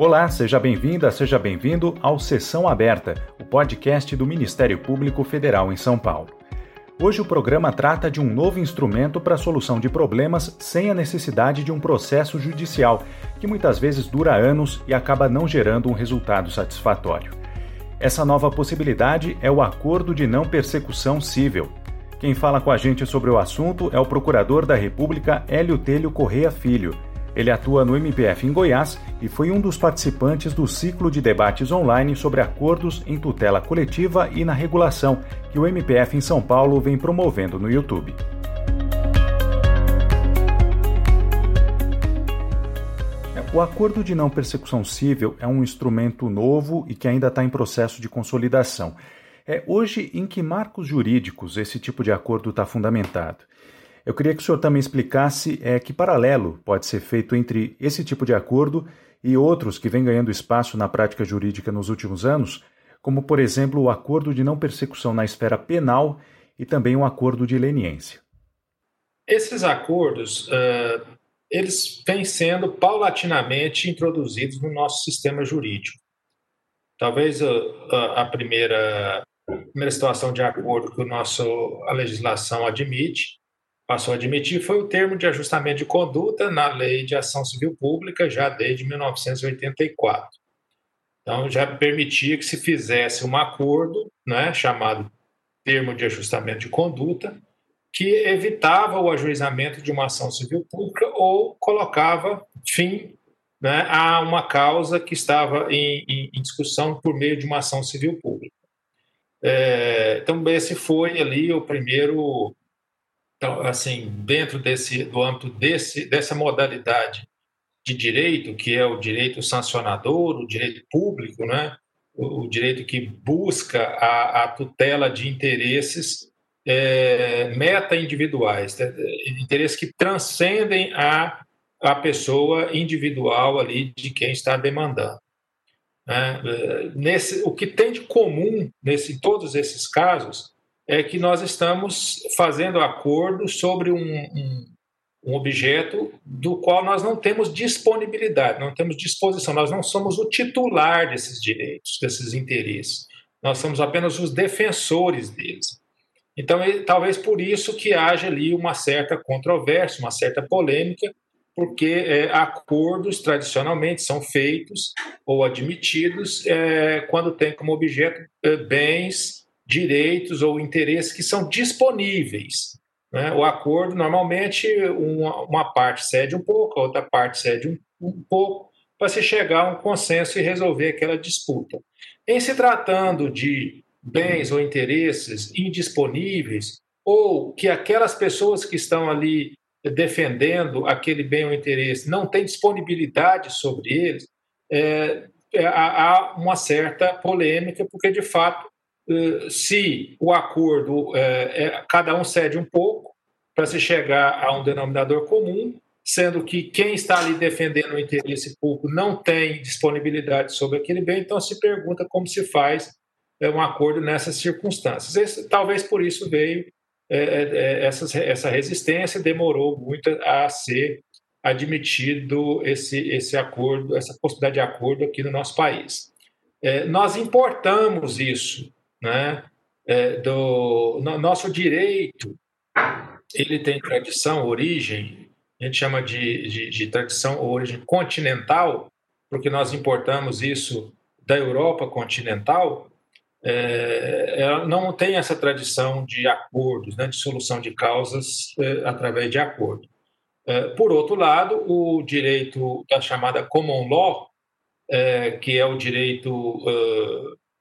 Olá, seja bem-vinda, seja bem-vindo ao Sessão Aberta, o podcast do Ministério Público Federal em São Paulo. Hoje o programa trata de um novo instrumento para a solução de problemas sem a necessidade de um processo judicial, que muitas vezes dura anos e acaba não gerando um resultado satisfatório. Essa nova possibilidade é o Acordo de Não Persecução Civil. Quem fala com a gente sobre o assunto é o Procurador da República Hélio Telho Correia Filho. Ele atua no MPF em Goiás e foi um dos participantes do ciclo de debates online sobre acordos em tutela coletiva e na regulação que o MPF em São Paulo vem promovendo no YouTube. O acordo de não persecução civil é um instrumento novo e que ainda está em processo de consolidação. É hoje em que marcos jurídicos esse tipo de acordo está fundamentado? Eu queria que o senhor também explicasse é, que paralelo pode ser feito entre esse tipo de acordo e outros que vêm ganhando espaço na prática jurídica nos últimos anos, como, por exemplo, o acordo de não persecução na esfera penal e também o acordo de leniência. Esses acordos, uh, eles vêm sendo paulatinamente introduzidos no nosso sistema jurídico. Talvez a primeira, a primeira situação de acordo que o nosso, a legislação admite passou a admitir foi o termo de ajustamento de conduta na Lei de Ação Civil Pública, já desde 1984. Então, já permitia que se fizesse um acordo, né, chamado termo de ajustamento de conduta, que evitava o ajuizamento de uma ação civil pública ou colocava fim né, a uma causa que estava em, em, em discussão por meio de uma ação civil pública. É, então, esse foi ali o primeiro então, assim, dentro desse, do âmbito desse, dessa modalidade de direito, que é o direito sancionador, o direito público, né? o, direito que busca a, a tutela de interesses é, meta-individuais, né? interesses que transcendem a, a pessoa individual ali de quem está demandando. Né? Nesse, o que tem de comum nesse, em todos esses casos é que nós estamos fazendo acordo sobre um, um, um, objeto do qual nós não temos disponibilidade, não temos disposição, nós não somos o titular desses direitos, desses interesses, nós somos apenas os defensores deles. Então, talvez por isso que haja ali uma certa controvérsia, uma certa polêmica, porque é, acordos tradicionalmente são feitos ou admitidos é, quando tem como objeto é, bens direitos ou interesses que são disponíveis. Né? O acordo, normalmente, uma, uma, parte cede um pouco, a outra parte cede um, um pouco, para se chegar a um consenso e resolver aquela disputa. Em se tratando de bens ou interesses indisponíveis, ou que aquelas pessoas que estão ali defendendo aquele bem ou interesse não têm disponibilidade sobre eles, é, é, há uma certa polêmica, porque de fato se o acordo, é, é, cada um cede um pouco para se chegar a um denominador comum, sendo que quem está ali defendendo o interesse público não tem disponibilidade sobre aquele bem, então se pergunta como se faz é, um acordo nessas circunstâncias. Esse, talvez por isso veio é, essa, essa resistência, demorou muito a ser admitido esse, esse acordo, essa possibilidade de acordo aqui no nosso país. É, nós importamos isso né? É, do no, nosso direito ele tem tradição, origem, a gente chama de, de, de tradição ou origem continental, porque nós importamos isso da Europa continental, é, ela não tem essa tradição de acordos, né, de solução de causas é, através de acordo. É, por outro lado, o direito da chamada common law, é, que é o direito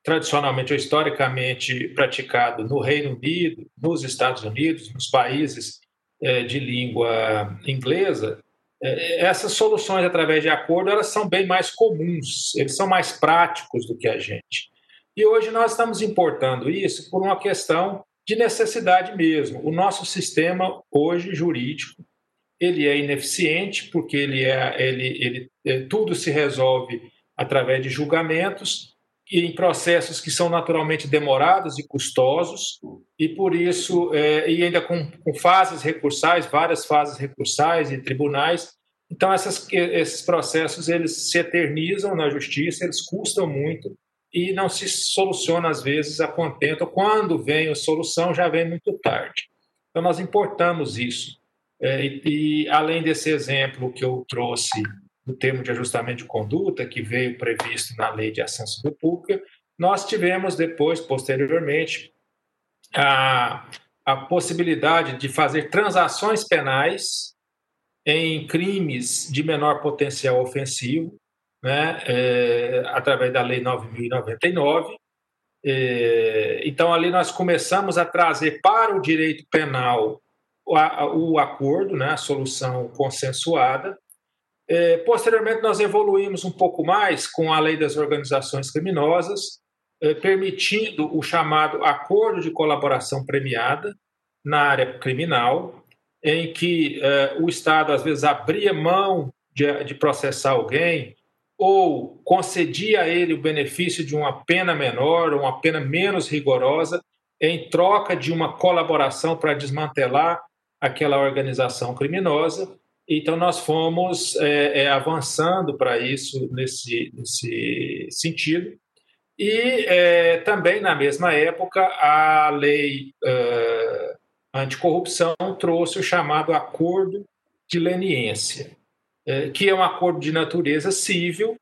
tradicionalmente ou historicamente praticado no Reino Unido, nos Estados Unidos, nos países é, de língua inglesa, é, essas soluções através de acordo elas são bem mais comuns, eles são mais práticos do que a gente. E hoje nós estamos importando isso por uma questão de necessidade mesmo. O nosso sistema hoje jurídico ele é ineficiente porque ele é ele, ele é, tudo se resolve através de julgamentos em processos que são naturalmente demorados e custosos, e por isso, é, e ainda com, com, fases recursais, várias fases recursais e tribunais, Então, essas, esses processos eles se eternizam na justiça, eles custam muito e não se soluciona, às vezes, a contento. Quando vem a solução, já vem muito tarde. Então, nós importamos isso. É, e, e, além desse exemplo que eu trouxe do termo de ajustamento de conduta, que veio previsto na Lei de Ação Civil Pública, nós tivemos depois, posteriormente, a, a possibilidade de fazer transações penais em crimes de menor potencial ofensivo, né, é, através da Lei 9.099. É, então, ali nós começamos a trazer para o direito penal o, o acordo, né, a solução consensuada. É, posteriormente, nós evoluímos um pouco mais com a Lei das Organizações Criminosas, é, permitindo o chamado acordo de colaboração premiada na área criminal, em que é, o Estado às vezes abria mão de, de processar alguém ou concedia a ele o benefício de uma pena menor ou uma pena menos rigorosa em troca de uma colaboração para desmantelar aquela organização criminosa. Então, nós fomos é, é, avançando para isso nesse, nesse sentido. E é, também, na mesma época, a lei uh, anticorrupção trouxe o chamado Acordo de Leniência, uh, que é um acordo de natureza civil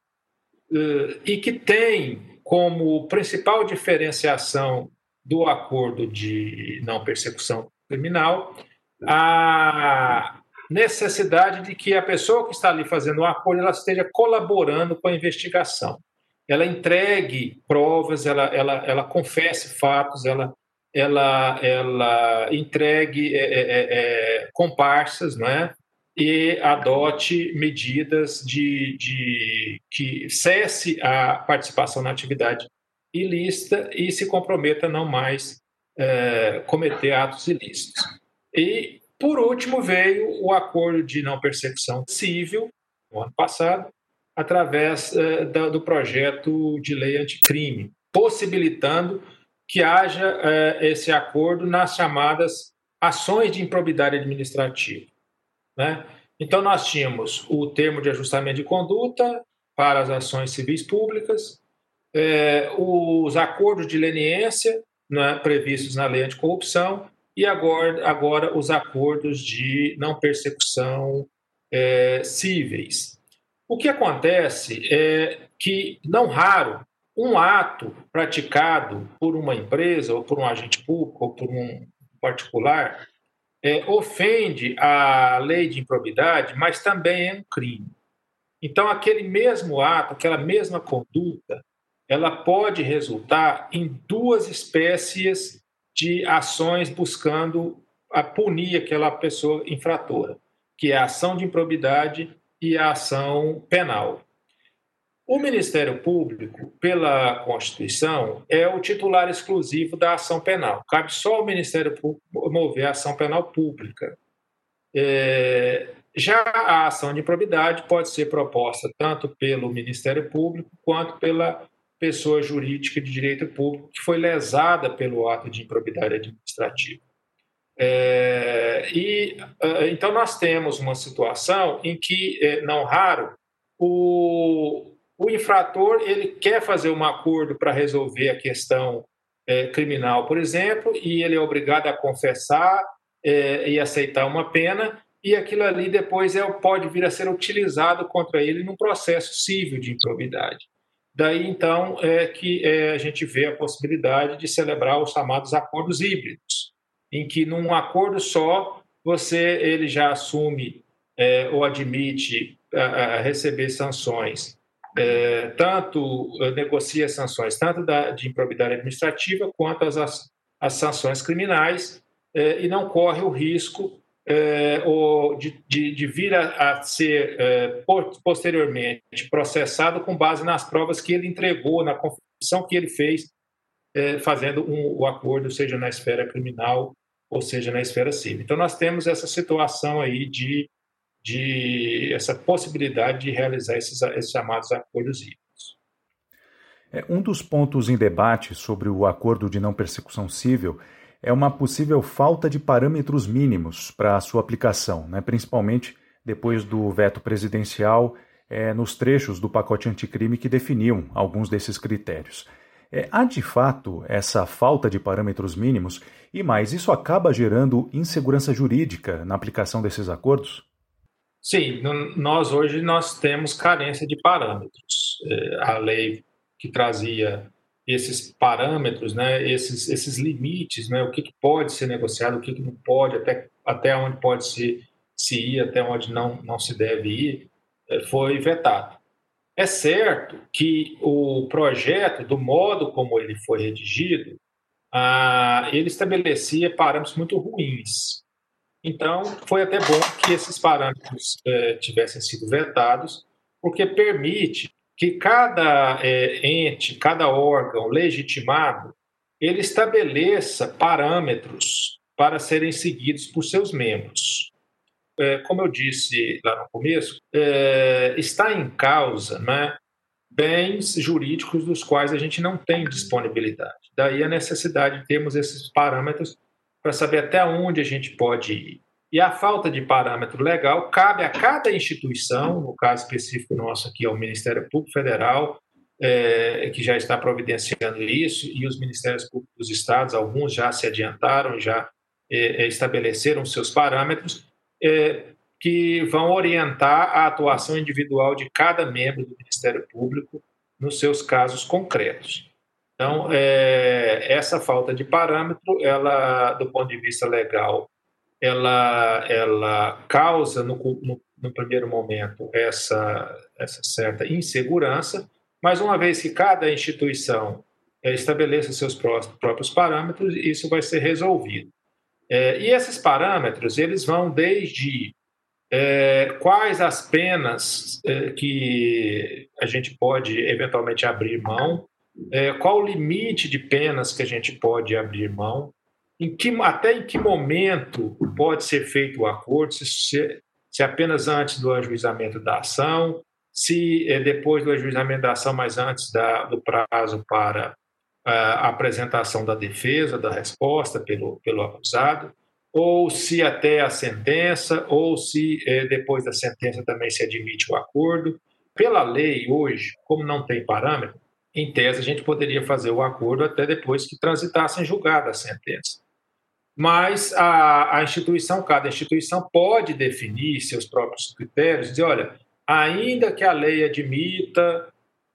uh, e que tem como principal diferenciação do acordo de não persecução criminal a necessidade de que a pessoa que está ali fazendo o acordo ela esteja colaborando com a investigação ela entregue provas, ela, ela, ela confesse fatos, ela, ela, ela entregue é, é, é, é comparsas, né? e adote medidas de, de que cesse a participação na atividade ilícita e se comprometa a não mais é, cometer atos ilícitos. E, por último, veio o acordo de não persecução civil, no ano passado, através eh, do projeto de lei anticrime, possibilitando que haja eh, esse acordo nas chamadas ações de improbidade administrativa. Né? Então, nós tínhamos o termo de ajustamento de conduta para as ações civis públicas, eh, os acordos de leniência né, previstos na lei anticorrupção e agora, agora os acordos de não persecução cíveis. O que acontece é que, não raro, um ato praticado por uma empresa, ou por um agente público, ou por um particular, é, ofende a lei de improbidade, mas também é um crime. Então, aquele mesmo ato, aquela mesma conduta, ela pode resultar em duas espécies de ações buscando a punir aquela pessoa infratora, que é a ação de improbidade e a ação penal. O Ministério Público, pela Constituição, é o titular exclusivo da ação penal. Cabe só ao Ministério Público mover a ação penal pública. É, já a ação de improbidade pode ser proposta tanto pelo Ministério Público quanto pela pessoa jurídica de direito público que foi lesada pelo ato de improbidade administrativa. É, e é, então nós temos uma situação em que, é, não raro, o, o infrator ele quer fazer um acordo para resolver a questão é, criminal, por exemplo, e ele é obrigado a confessar é, e aceitar uma pena, e aquilo ali depois é, pode vir a ser utilizado contra ele num processo civil de improbidade. Daí, então, é que é, a gente vê a possibilidade de celebrar os chamados acordos híbridos em que num acordo só você ele já assume é, ou admite a, a receber sanções, é, tanto é, negocia sanções tanto da, de improbidade administrativa quanto as, as sanções criminais é, e não corre o risco é, ou de, de, de, vir a, a ser é, posteriormente processado com base nas provas que ele entregou, na confissão que ele fez é, fazendo um, o acordo, seja na esfera criminal ou seja na esfera civil. Então, nós temos essa situação aí de, de essa possibilidade de realizar esses, esses chamados acordos híbridos. É, um dos pontos em debate sobre o acordo de não persecução civil é uma possível falta de parâmetros mínimos para a sua aplicação, né, principalmente depois do veto presidencial é, nos trechos do pacote anticrime que definiam alguns desses critérios. É, há de fato essa falta de parâmetros mínimos e mais, isso acaba gerando insegurança jurídica na aplicação desses acordos? Sim, nós hoje nós temos carência de parâmetros. É, a lei que trazia esses parâmetros, né, esses, esses limites, né, o que, que pode ser negociado, o que, que não pode, até, até onde pode se, se ir, até onde não, não se deve ir, é, foi vetado. É certo que o projeto, do modo como ele foi redigido, ah, ele estabelecia parâmetros muito ruins. Então, foi até bom que esses parâmetros eh, tivessem sido vetados, porque permite que cada é, ente, cada órgão legitimado, ele estabeleça parâmetros para serem seguidos por seus membros. É, como eu disse lá no começo, é, está em causa né, bens jurídicos dos quais a gente não tem disponibilidade. Daí a necessidade de termos esses parâmetros para saber até onde a gente pode ir. E a falta de parâmetro legal cabe a cada instituição, no caso específico nosso aqui é o Ministério Público Federal, é, que já está providenciando isso, e os Ministérios Públicos dos Estados, alguns já se adiantaram, já é, é estabeleceram seus parâmetros, é, que vão orientar a atuação individual de cada membro do Ministério Público nos seus casos concretos. Então, é, essa falta de parâmetro, ela, do ponto de vista legal, ela, ela causa, no, no, no primeiro momento, essa, essa certa insegurança, mas uma vez que cada instituição é, estabeleça seus próprios parâmetros, isso vai ser resolvido. É, e esses parâmetros, eles vão desde é, quais as penas que a gente pode eventualmente abrir mão, qual o limite de penas que a gente pode abrir mão, em que, até em que momento pode ser feito o acordo, se, se, apenas antes do ajuizamento da ação, se é depois do ajuizamento da ação, mas antes da, do prazo para a apresentação da defesa, da resposta pelo, pelo acusado, ou se até a sentença, ou se é, depois da sentença também se admite o acordo. Pela lei, hoje, como não tem parâmetro, em tese a gente poderia fazer o acordo até depois que transitasse em julgada a sentença mas a, a, instituição, cada instituição pode definir seus próprios critérios, dizer, olha, ainda que a lei admita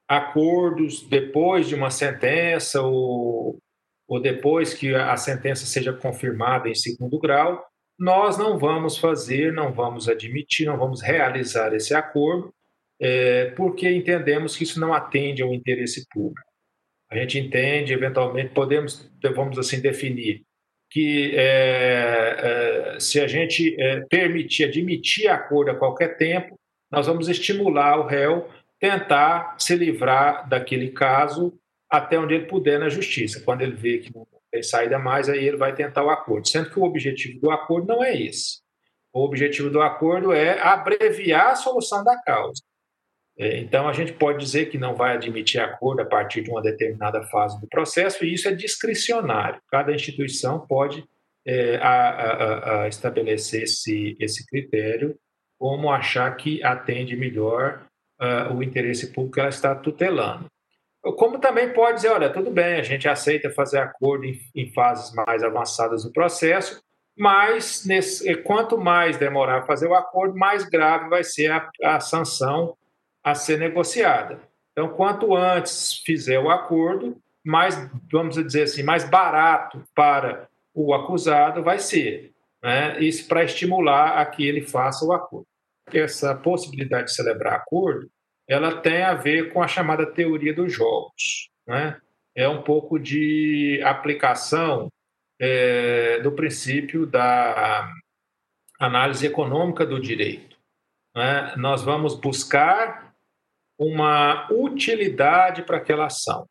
acordos depois de uma sentença ou, ou depois que a sentença seja confirmada em segundo grau, nós não vamos fazer, não vamos admitir, não vamos realizar esse acordo, é, porque entendemos que isso não atende ao interesse público. A gente entende, eventualmente, podemos, vamos assim, definir que é, é, se a gente é, permitir, admitir acordo a qualquer tempo, nós vamos estimular o réu tentar se livrar daquele caso até onde ele puder na justiça. Quando ele vê que não tem saída mais, aí ele vai tentar o acordo. Sendo que o objetivo do acordo não é esse. O objetivo do acordo é abreviar a solução da causa. É, então, a gente pode dizer que não vai admitir acordo a partir de uma determinada fase do processo, e isso é discricionário. Cada instituição pode é, a, a, a estabelecer esse, esse critério como achar que atende melhor uh, o interesse público que ela está tutelando. Como também pode dizer, olha, tudo bem, a gente aceita fazer acordo em, em fases mais avançadas do processo, mas nesse, quanto mais demorar fazer o acordo, mais grave vai ser a sanção a ser negociada. Então, quanto antes fizer o acordo, mais, vamos dizer assim, mais barato para o acusado vai ser. Né? Isso para estimular a que ele faça o acordo. Essa possibilidade de celebrar acordo, ela tem a ver com a chamada teoria dos jogos. Né? É um pouco de aplicação é, do princípio da análise econômica do direito. Né? Nós vamos buscar uma utilidade para aquela ação.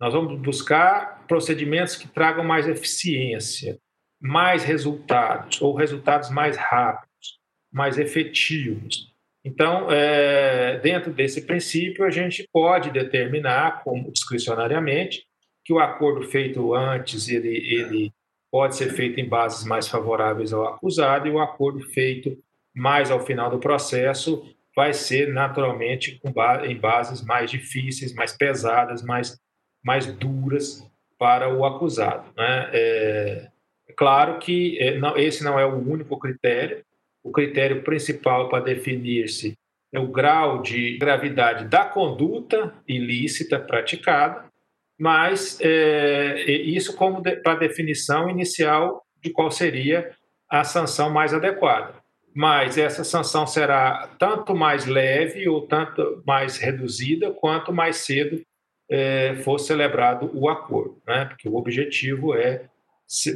Nós vamos buscar procedimentos que tragam mais eficiência, mais resultados, ou resultados mais rápidos, mais efetivos. Então, é, dentro desse princípio, a gente pode determinar, como discricionariamente, que o acordo feito antes ele, ele pode ser feito em bases mais favoráveis ao acusado e o acordo feito mas ao final do processo vai ser naturalmente em bases mais difíceis, mais pesadas, mais, mais duras para o acusado. Né? É, é claro que é, não, esse não é o único critério. O critério principal para definir-se é o grau de gravidade da conduta ilícita praticada, mas é, isso como de, para definição inicial de qual seria a sanção mais adequada. Mas essa sanção será tanto mais leve ou tanto mais reduzida quanto mais cedo é, for celebrado o acordo, né? porque o objetivo é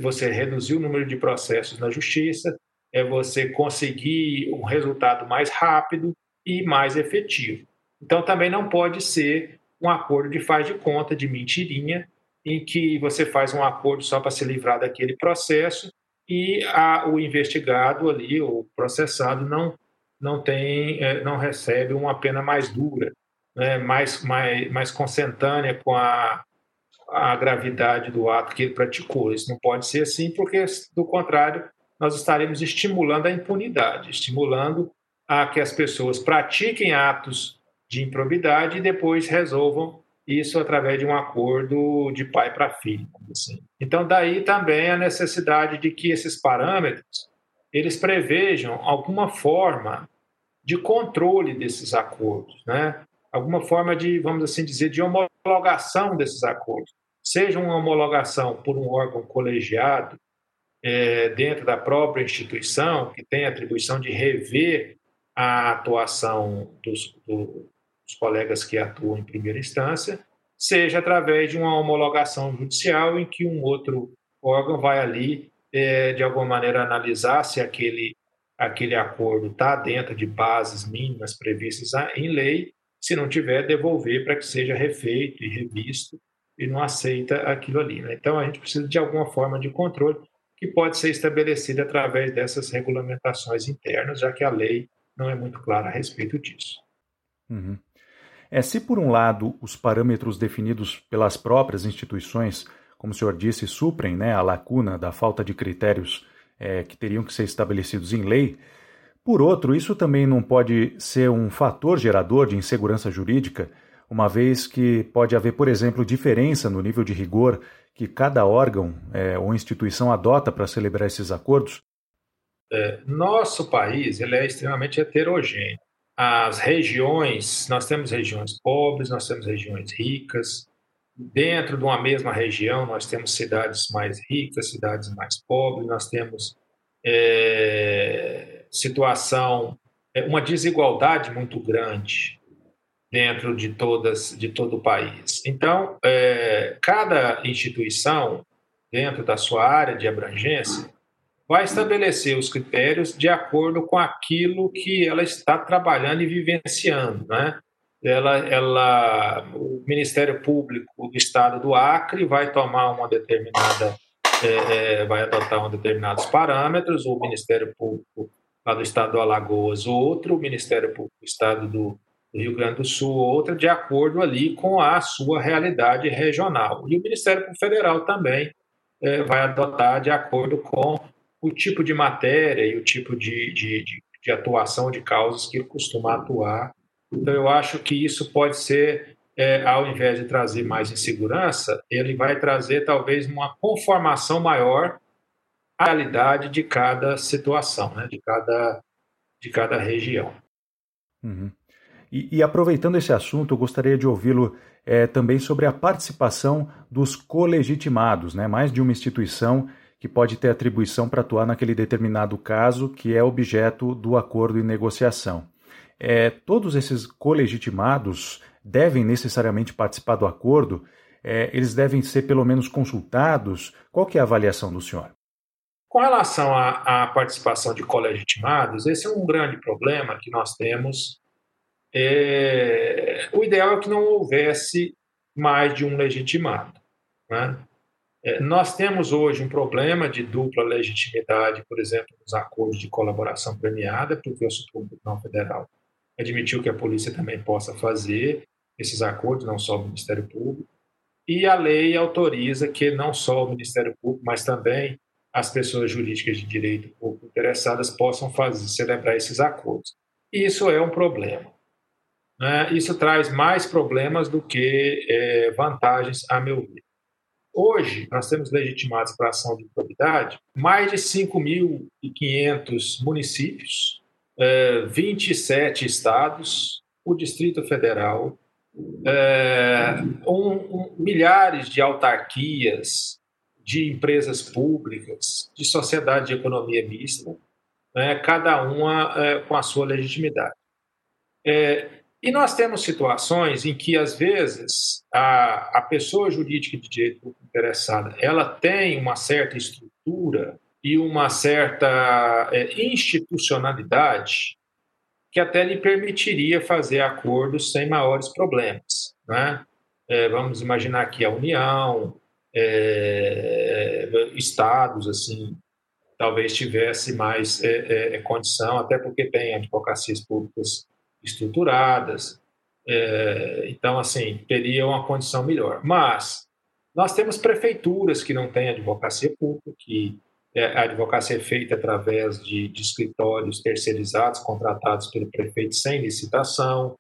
você reduzir o número de processos na justiça, é você conseguir um resultado mais rápido e mais efetivo. Então, também não pode ser um acordo de faz de conta, de mentirinha, em que você faz um acordo só para se livrar daquele processo e a, o investigado ali, o processado, não, não, tem, é, não recebe uma pena mais dura, né, mais, mais, mais consentânea com a, a gravidade do ato que ele praticou. Isso não pode ser assim, porque, do contrário, nós estaremos estimulando a impunidade, estimulando a que as pessoas pratiquem atos de improbidade e depois resolvam isso através de um acordo de pai para filho. Assim. Então, daí também a necessidade de que esses parâmetros eles prevejam alguma forma de controle desses acordos, né? alguma forma de, vamos assim dizer, de homologação desses acordos. Seja uma homologação por um órgão colegiado é, dentro da própria instituição, que tem a atribuição de rever a atuação dos, do, dos colegas que atuam em primeira instância, seja através de uma homologação judicial em que um outro órgão vai ali, é, de alguma maneira, analisar se aquele, aquele acordo está dentro de bases mínimas previstas em lei, se não tiver, devolver para que seja refeito e revisto e não aceita aquilo ali. Né? Então, a gente precisa de alguma forma de controle que pode ser estabelecida através dessas regulamentações internas, já que a lei não é muito clara a respeito disso. Uhum. É, se por um lado os parâmetros definidos pelas próprias instituições, como o senhor disse, suprem né, a lacuna da falta de critérios é, que teriam que ser estabelecidos em lei, por outro, isso também não pode ser um fator gerador de insegurança jurídica, uma vez que pode haver, por exemplo, diferença no nível de rigor que cada órgão é, ou instituição adota para celebrar esses acordos? É, nosso país ele é extremamente heterogêneo. As regiões, nós temos regiões pobres, nós temos regiões ricas. Dentro de uma mesma região, nós temos cidades mais ricas, cidades mais pobres, nós temos é, situação, é, uma desigualdade muito grande dentro de todas de todo o país. Então, é, cada instituição dentro da sua área de abrangência vai estabelecer os critérios de acordo com aquilo que ela está trabalhando e vivenciando, né? Ela, ela, o Ministério Público do Estado do Acre vai tomar uma determinada, é, é, vai adotar um determinados parâmetros, o Ministério Público lá do Estado do Alagoas outro, o Ministério Público do Estado do Rio Grande do Sul outra, de acordo ali com a sua realidade regional. E o Ministério Público Federal também é, vai adotar de acordo com o tipo de matéria e o tipo de, de, de, de atuação de causas que ele costuma atuar. Então, eu acho que isso pode ser, é, ao invés de trazer mais insegurança, ele vai trazer talvez uma conformação maior à realidade de cada situação, né? de, cada, de cada região. Uhum. E, e, aproveitando esse assunto, eu gostaria de ouvi-lo é, também sobre a participação dos colegitimados, né? mais de uma instituição que pode ter atribuição para atuar naquele determinado caso que é objeto do acordo e negociação. É, todos esses colegitimados devem necessariamente participar do acordo? É, eles devem ser pelo menos consultados? Qual que é a avaliação do senhor? Com relação à, à participação de colegitimados, esse é um grande problema que nós temos. É, o ideal é que não houvesse mais de um legitimado. Né? É, nós temos hoje um problema de dupla legitimidade, por exemplo, nos acordos de colaboração premiada, porque o Supremo Tribunal Federal admitiu que a polícia também possa fazer esses acordos, não só o Ministério Público, e a lei autoriza que não só o Ministério Público, mas também as pessoas jurídicas de direito público interessadas possam fazer, celebrar esses acordos. Isso é um problema. Né? Isso traz mais problemas do que é, vantagens, a meu ver. Hoje, nós temos legitimados para ação de probidade mais de 5.500 municípios, é, 27 estados, o Distrito Federal, é, um, um, milhares de autarquias, de empresas públicas, de sociedade de economia mista, né, cada uma é, com a sua legitimidade. É, e nós temos situações em que, às vezes, a, a pessoa jurídica de direito interessada ela tem uma certa estrutura e uma certa é, institucionalidade que até lhe permitiria fazer acordos sem maiores problemas. Né? É, vamos imaginar que a União, é, estados, assim, talvez tivesse mais é, é, é, condição, até porque tem advocacias públicas estruturadas, é, então, assim, teria uma condição melhor. Mas nós temos prefeituras que não têm advocacia pública, que é, a advocacia é feita através de, de escritórios terceirizados, contratados pelo prefeito sem licitação,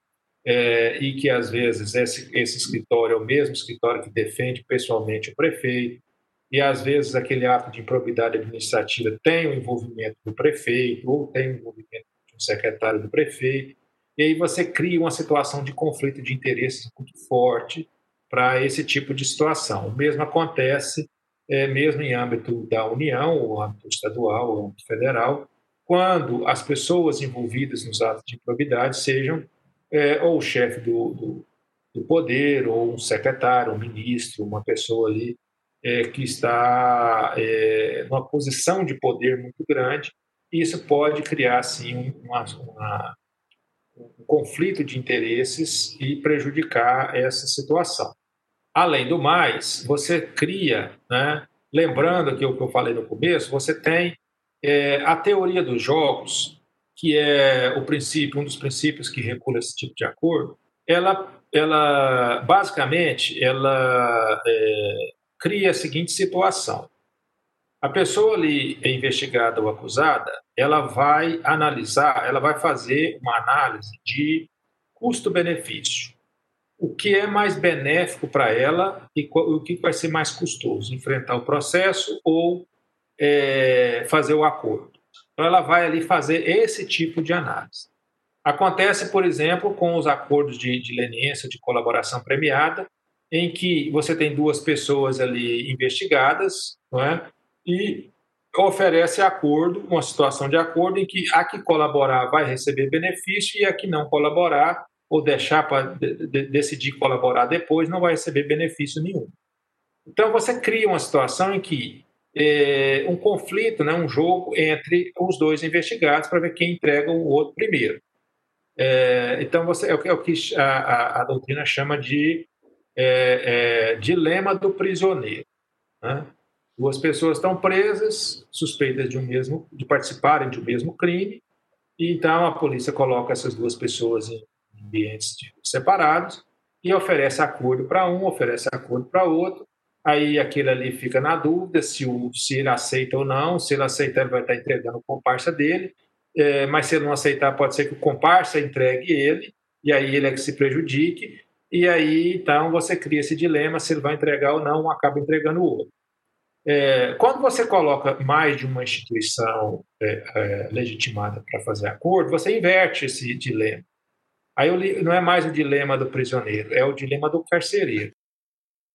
é, e que às vezes esse, esse escritório é o mesmo escritório que defende pessoalmente o prefeito, e às vezes aquele ato de improbidade administrativa tem o envolvimento do prefeito, ou tem o envolvimento de um secretário do prefeito, e aí você cria uma situação de conflito de interesses muito forte para esse tipo de situação. O mesmo acontece é, mesmo em âmbito da União, ou âmbito estadual, ou âmbito federal, quando as pessoas envolvidas nos atos de improbidade sejam é, ou o chefe do, do, do, poder, ou um secretário, um ministro, uma pessoa ali é, que está é, numa posição de poder muito grande, isso pode criar, sim, uma, uma, um conflito de interesses e prejudicar essa situação. Além do mais, você cria, né, lembrando que o que eu falei no começo, você tem é, a teoria dos jogos, que é o princípio, um dos princípios que regula esse tipo de acordo, ela, ela basicamente, ela é, cria a seguinte situação: a pessoa ali investigada ou acusada, ela vai analisar, ela vai fazer uma análise de custo-benefício o que é mais benéfico para ela e o que vai ser mais custoso, enfrentar o processo ou é, fazer o acordo. Então, ela vai ali fazer esse tipo de análise. Acontece, por exemplo, com os acordos de, de leniência, de colaboração premiada, em que você tem duas pessoas ali investigadas, não é? E oferece acordo, uma situação de acordo em que a que colaborar vai receber benefício e a que não colaborar ou deixar para de, de, decidir colaborar depois, não vai receber benefício nenhum. Então, você cria uma situação em que é, um conflito, né, um jogo entre os dois investigados para ver quem entrega o outro primeiro. É, então, você, é, o, é o que a, a, a, doutrina chama de é dilema do prisioneiro. Né? Duas pessoas estão presas, suspeitas de, um mesmo, de participarem de um mesmo crime, e então a polícia coloca essas duas pessoas em ambientes separados e oferece acordo para um, oferece acordo para outro. Aí aquele ali fica na dúvida se, o, se ele aceita ou não. Se ele aceitar, ele vai estar entregando o comparsa dele. É, mas se ele não aceitar, pode ser que o comparsa entregue ele, e aí ele é que se prejudique. E aí, então, você cria esse dilema se ele vai entregar ou não, acaba entregando o outro. É, quando você coloca mais de uma instituição é, é legitimada para fazer acordo, você inverte esse dilema. Aí não é mais o dilema do prisioneiro, é o dilema do carcereiro.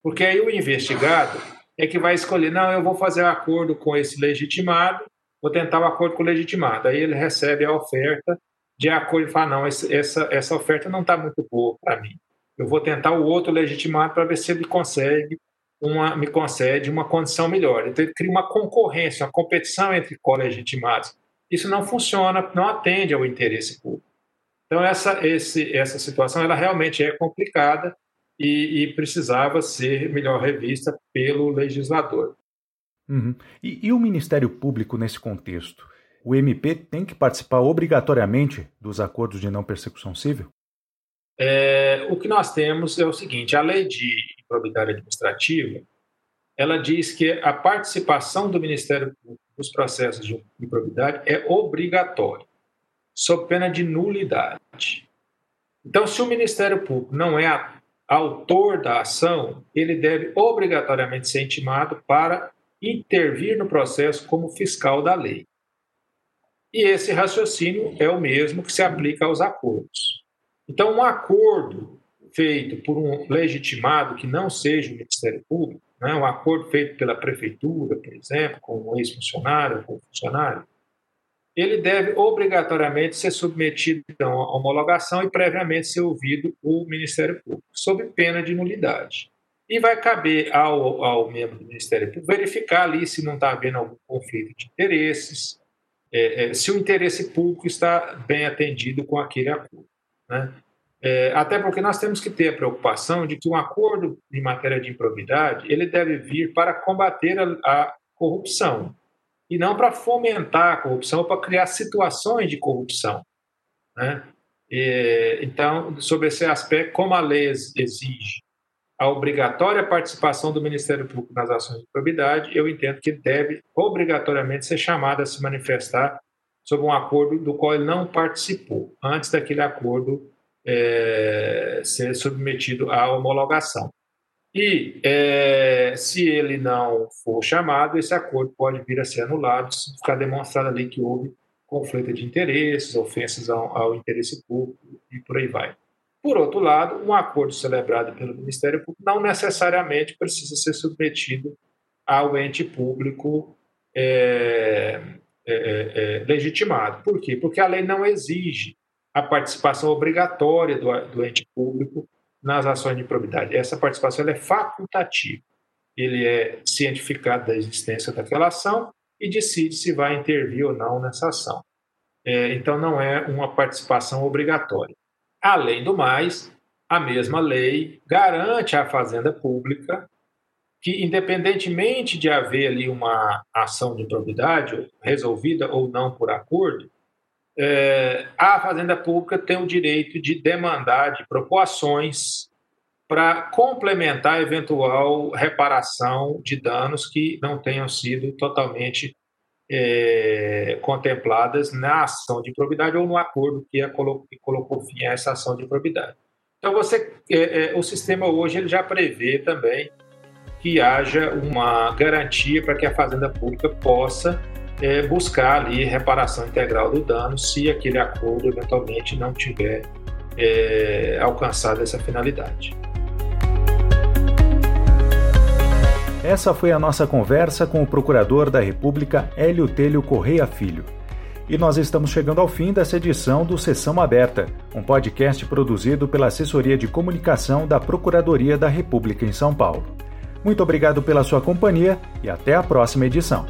Porque aí o investigado é que vai escolher, não, eu vou fazer acordo com esse legitimado, vou tentar o um acordo com o legitimado. Aí ele recebe a oferta de acordo e fala, não, essa, essa oferta não está muito boa para mim. Eu vou tentar o outro legitimado para ver se ele consegue uma, me concede uma condição melhor. Então ele cria uma concorrência, uma competição entre co-legitimados. Isso não funciona, não atende ao interesse público. Então, essa, esse, essa situação ela realmente é complicada e, e precisava ser melhor revista pelo legislador. Uhum. E, e o Ministério Público nesse contexto? O MP tem que participar obrigatoriamente dos acordos de não persecução civil? É, o que nós temos é o seguinte: a lei de improbidade administrativa ela diz que a participação do Ministério Público nos processos de improbidade é obrigatória, sob pena de nulidade. Então, se o Ministério Público não é autor da ação, ele deve obrigatoriamente ser intimado para intervir no processo como fiscal da lei. E esse raciocínio é o mesmo que se aplica aos acordos. Então, um acordo feito por um legitimado que não seja o Ministério Público, né, um acordo feito pela prefeitura, por exemplo, com um ex-funcionário, com um funcionário, ele deve obrigatoriamente ser submetido então, à homologação e previamente ser ouvido o Ministério Público, sob pena de nulidade. E vai caber ao, ao membro do Ministério Público verificar ali se não está havendo algum conflito de interesses, é, é, se o interesse público está bem atendido com aquele acordo. Né? É, até porque nós temos que ter a preocupação de que um acordo em matéria de improbidade ele deve vir para combater a, a corrupção e não para fomentar a corrupção ou para criar situações de corrupção. Né? E, então, sobre esse aspecto, como a lei exige a obrigatória participação do Ministério Público nas ações de probidade, eu entendo que deve obrigatoriamente ser chamado a se manifestar sobre um acordo do qual ele não participou, antes daquele acordo é, ser submetido à homologação. E é, se ele não for chamado, esse acordo pode vir a ser anulado se ficar demonstrado ali que houve conflito de interesses, ofensas ao, ao interesse público e por aí vai. Por outro lado, um acordo celebrado pelo Ministério Público não necessariamente precisa ser submetido ao ente público é, é, é, é, legitimado. Por quê? Porque a lei não exige a participação obrigatória do, do ente público nas ações de probidade. Essa participação é facultativa. Ele é cientificado da existência daquela ação e decide se vai intervir ou não nessa ação. É, então, não é uma participação obrigatória. Além do mais, a mesma lei garante à Fazenda Pública que, independentemente de haver ali uma ação de probidade resolvida ou não por acordo, é, a Fazenda Pública tem o direito de demandar, de propor ações para complementar a eventual reparação de danos que não tenham sido totalmente é, contempladas na ação de probidade ou no acordo que, colocou, que colocou fim a essa ação de probidade. Então, você, é, é, o sistema hoje ele já prevê também que haja uma garantia para que a fazenda pública possa é, buscar ali reparação integral do dano se aquele acordo eventualmente não tiver é, alcançado essa finalidade. Essa foi a nossa conversa com o Procurador da República Hélio Telho Correia Filho. E nós estamos chegando ao fim dessa edição do Sessão Aberta, um podcast produzido pela Assessoria de Comunicação da Procuradoria da República em São Paulo. Muito obrigado pela sua companhia e até a próxima edição.